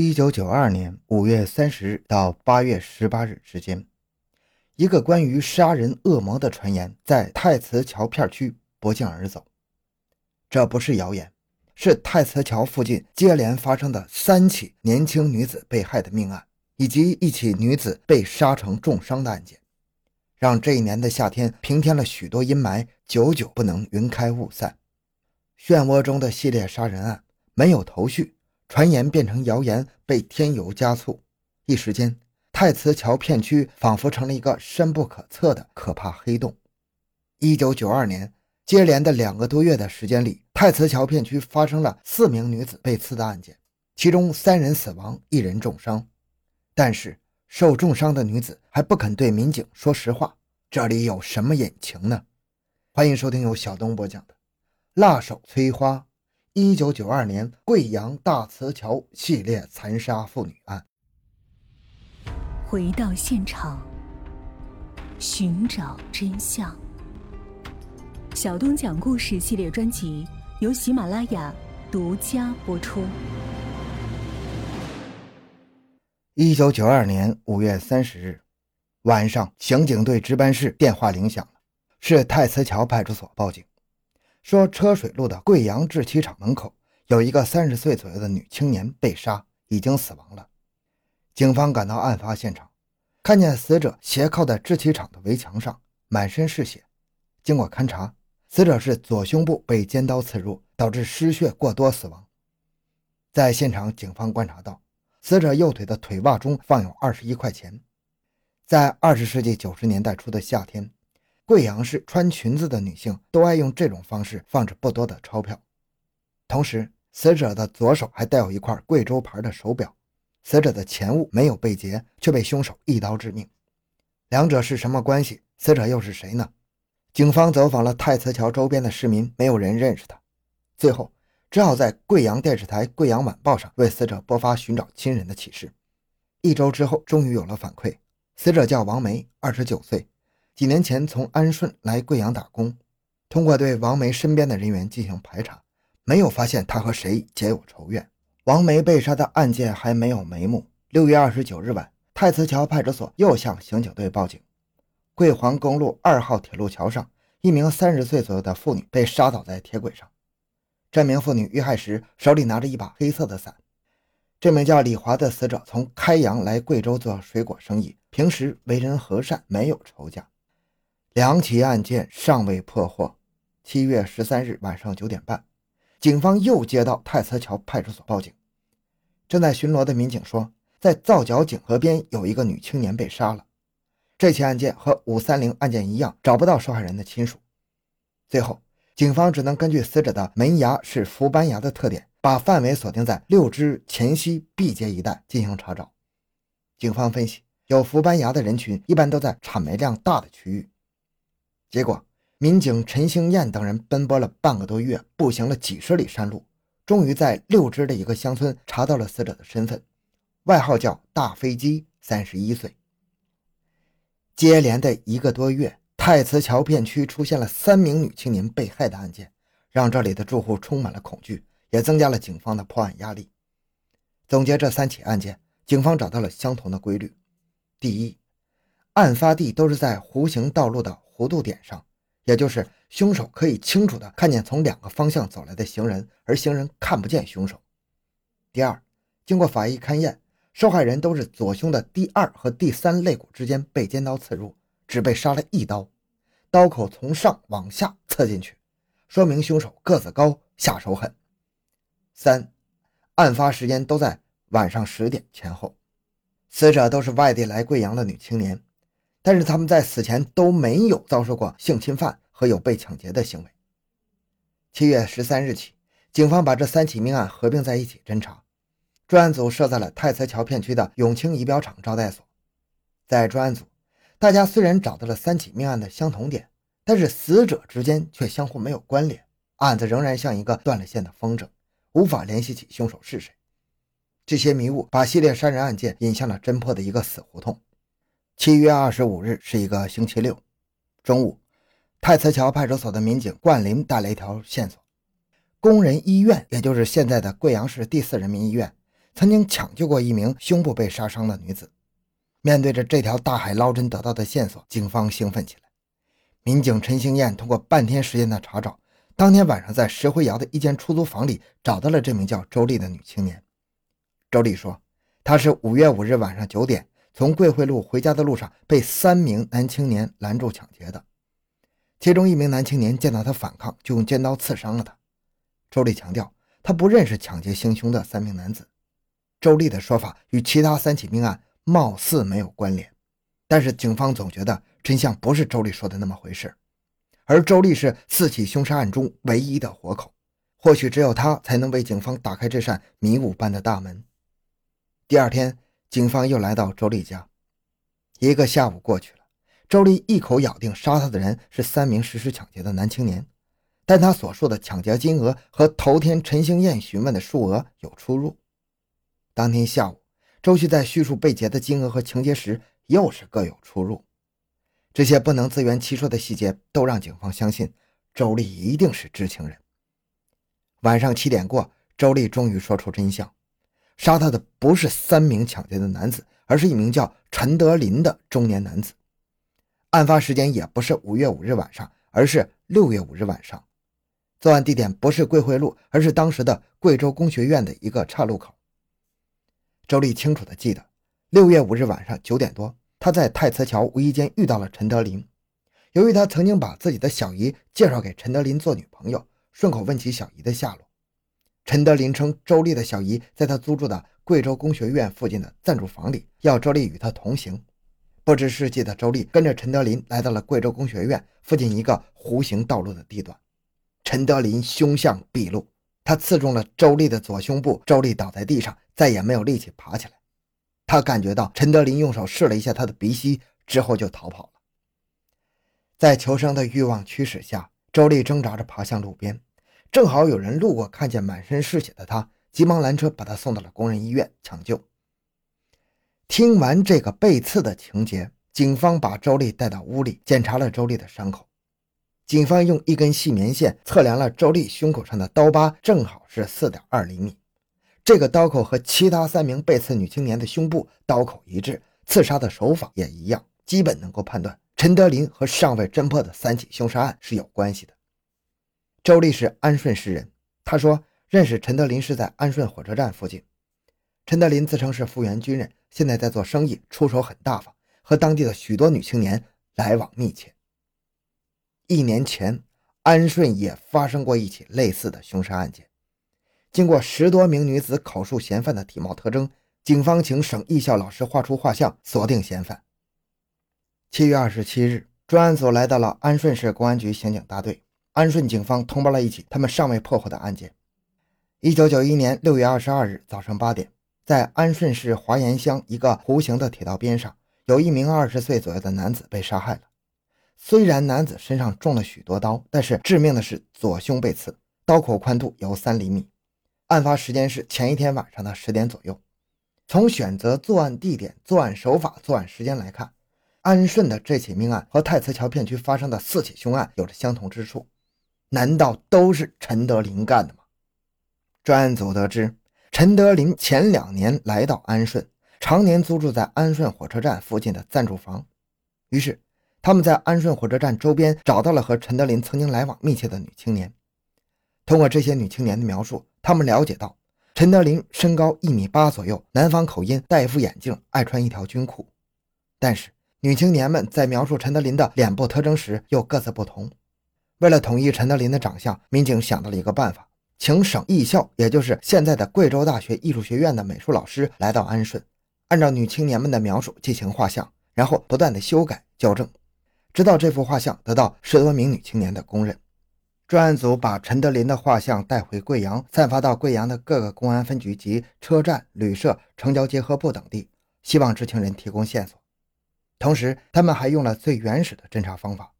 一九九二年五月三十日到八月十八日之间，一个关于杀人恶魔的传言在太慈桥片区不胫而走。这不是谣言，是太慈桥附近接连发生的三起年轻女子被害的命案，以及一起女子被杀成重伤的案件，让这一年的夏天平添了许多阴霾，久久不能云开雾散。漩涡中的系列杀人案没有头绪。传言变成谣言，被添油加醋，一时间，太慈桥片区仿佛成了一个深不可测的可怕黑洞。一九九二年，接连的两个多月的时间里，太慈桥片区发生了四名女子被刺的案件，其中三人死亡，一人重伤。但是，受重伤的女子还不肯对民警说实话，这里有什么隐情呢？欢迎收听由小东播讲的《辣手摧花》。一九九二年贵阳大慈桥系列残杀妇女案，回到现场，寻找真相。小东讲故事系列专辑由喜马拉雅独家播出。一九九二年五月三十日晚上，刑警队值班室电话铃响了，是太慈桥派出所报警。说车水路的贵阳制漆厂门口有一个三十岁左右的女青年被杀，已经死亡了。警方赶到案发现场，看见死者斜靠在制漆厂的围墙上，满身是血。经过勘查，死者是左胸部被尖刀刺入，导致失血过多死亡。在现场，警方观察到死者右腿的腿袜中放有二十一块钱。在二十世纪九十年代初的夏天。贵阳市穿裙子的女性都爱用这种方式放置不多的钞票。同时，死者的左手还带有一块贵州牌的手表。死者的钱物没有被劫，却被凶手一刀致命。两者是什么关系？死者又是谁呢？警方走访了太慈桥周边的市民，没有人认识他。最后，只好在贵阳电视台《贵阳晚报》上为死者播发寻找亲人的启事。一周之后，终于有了反馈。死者叫王梅，二十九岁。几年前从安顺来贵阳打工，通过对王梅身边的人员进行排查，没有发现她和谁结有仇怨。王梅被杀的案件还没有眉目。六月二十九日晚，太慈桥派出所又向刑警队报警：桂黄公路二号铁路桥上，一名三十岁左右的妇女被杀倒在铁轨上。这名妇女遇害时手里拿着一把黑色的伞。这名叫李华的死者从开阳来贵州做水果生意，平时为人和善，没有仇家。两起案件尚未破获。七月十三日晚上九点半，警方又接到太慈桥派出所报警。正在巡逻的民警说，在皂角井河边有一个女青年被杀了。这起案件和五三零案件一样，找不到受害人的亲属。最后，警方只能根据死者的门牙是氟斑牙的特点，把范围锁定在六支前溪毕节一带进行查找。警方分析，有氟斑牙的人群一般都在产煤量大的区域。结果，民警陈兴燕等人奔波了半个多月，步行了几十里山路，终于在六支的一个乡村查到了死者的身份，外号叫“大飞机”，三十一岁。接连的一个多月，太慈桥片区出现了三名女青年被害的案件，让这里的住户充满了恐惧，也增加了警方的破案压力。总结这三起案件，警方找到了相同的规律：第一，案发地都是在弧形道路的。弧度点上，也就是凶手可以清楚地看见从两个方向走来的行人，而行人看不见凶手。第二，经过法医勘验，受害人都是左胸的第二和第三肋骨之间被尖刀刺入，只被杀了一刀，刀口从上往下刺进去，说明凶手个子高，下手狠。三，案发时间都在晚上十点前后，死者都是外地来贵阳的女青年。但是他们在死前都没有遭受过性侵犯和有被抢劫的行为。七月十三日起，警方把这三起命案合并在一起侦查。专案组设在了太慈桥片区的永清仪表厂招待所。在专案组，大家虽然找到了三起命案的相同点，但是死者之间却相互没有关联，案子仍然像一个断了线的风筝，无法联系起凶手是谁。这些迷雾把系列杀人案件引向了侦破的一个死胡同。七月二十五日是一个星期六，中午，太慈桥派出所的民警冠林带来一条线索：工人医院，也就是现在的贵阳市第四人民医院，曾经抢救过一名胸部被杀伤的女子。面对着这条大海捞针得到的线索，警方兴奋起来。民警陈兴燕通过半天时间的查找，当天晚上在石灰窑的一间出租房里找到了这名叫周丽的女青年。周丽说，她是五月五日晚上九点从桂汇路回家的路上被三名男青年拦住抢劫的，其中一名男青年见到他反抗，就用尖刀刺伤了他。周丽强调，他不认识抢劫行凶的三名男子。周丽的说法与其他三起命案。貌似没有关联，但是警方总觉得真相不是周丽说的那么回事，而周丽是四起凶杀案中唯一的活口，或许只有他才能为警方打开这扇迷雾般的大门。第二天，警方又来到周丽家，一个下午过去了，周丽一口咬定杀他的人是三名实施抢劫的男青年，但他所述的抢劫金额和头天陈兴燕询问的数额有出入。当天下午。周旭在叙述被劫的金额和情节时，又是各有出入。这些不能自圆其说的细节，都让警方相信周丽一定是知情人。晚上七点过，周丽终于说出真相：杀他的不是三名抢劫的男子，而是一名叫陈德林的中年男子。案发时间也不是五月五日晚上，而是六月五日晚上。作案地点不是桂汇路，而是当时的贵州工学院的一个岔路口。周丽清楚地记得，六月五日晚上九点多，他在太慈桥无意间遇到了陈德林。由于他曾经把自己的小姨介绍给陈德林做女朋友，顺口问起小姨的下落。陈德林称，周丽的小姨在他租住的贵州工学院附近的暂住房里，要周丽与他同行。不知世迹的周丽跟着陈德林来到了贵州工学院附近一个弧形道路的地段。陈德林凶相毕露。他刺中了周丽的左胸部，周丽倒在地上，再也没有力气爬起来。他感觉到陈德林用手试了一下他的鼻息，之后就逃跑了。在求生的欲望驱使下，周丽挣扎着爬向路边，正好有人路过，看见满身是血的他，急忙拦车把他送到了工人医院抢救。听完这个被刺的情节，警方把周丽带到屋里，检查了周丽的伤口。警方用一根细棉线测量了周丽胸口上的刀疤，正好是四点二厘米。这个刀口和其他三名被刺女青年的胸部刀口一致，刺杀的手法也一样，基本能够判断陈德林和尚未侦破的三起凶杀案是有关系的。周丽是安顺市人，他说认识陈德林是在安顺火车站附近。陈德林自称是复员军人，现在在做生意，出手很大方，和当地的许多女青年来往密切。一年前，安顺也发生过一起类似的凶杀案件。经过十多名女子口述嫌犯的体貌特征，警方请省艺校老师画出画像，锁定嫌犯。七月二十七日，专案组来到了安顺市公安局刑警大队。安顺警方通报了一起他们尚未破获的案件：一九九一年六月二十二日早上八点，在安顺市华严乡一个弧形的铁道边上，有一名二十岁左右的男子被杀害了。虽然男子身上中了许多刀，但是致命的是左胸被刺，刀口宽度有三厘米。案发时间是前一天晚上的十点左右。从选择作案地点、作案手法、作案时间来看，安顺的这起命案和太慈桥片区发生的四起凶案有着相同之处。难道都是陈德林干的吗？专案组得知，陈德林前两年来到安顺，常年租住在安顺火车站附近的暂住房，于是。他们在安顺火车站周边找到了和陈德林曾经来往密切的女青年。通过这些女青年的描述，他们了解到陈德林身高一米八左右，南方口音，戴一副眼镜，爱穿一条军裤。但是女青年们在描述陈德林的脸部特征时又各自不同。为了统一陈德林的长相，民警想到了一个办法，请省艺校，也就是现在的贵州大学艺术学院的美术老师来到安顺，按照女青年们的描述进行画像，然后不断的修改校正。直到这幅画像得到十多名女青年的公认，专案组把陈德林的画像带回贵阳，散发到贵阳的各个公安分局及车站、旅社、城郊结合部等地，希望知情人提供线索。同时，他们还用了最原始的侦查方法，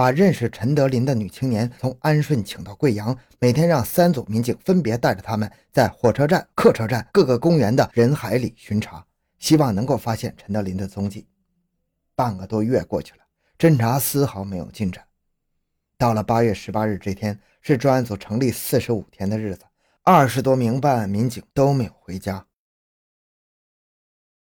把认识陈德林的女青年从安顺请到贵阳，每天让三组民警分别带着他们在火车站、客车站、各个公园的人海里巡查，希望能够发现陈德林的踪迹。半个多月过去了。侦查丝毫没有进展。到了八月十八日这天，是专案组成立四十五天的日子，二十多名办案民警都没有回家。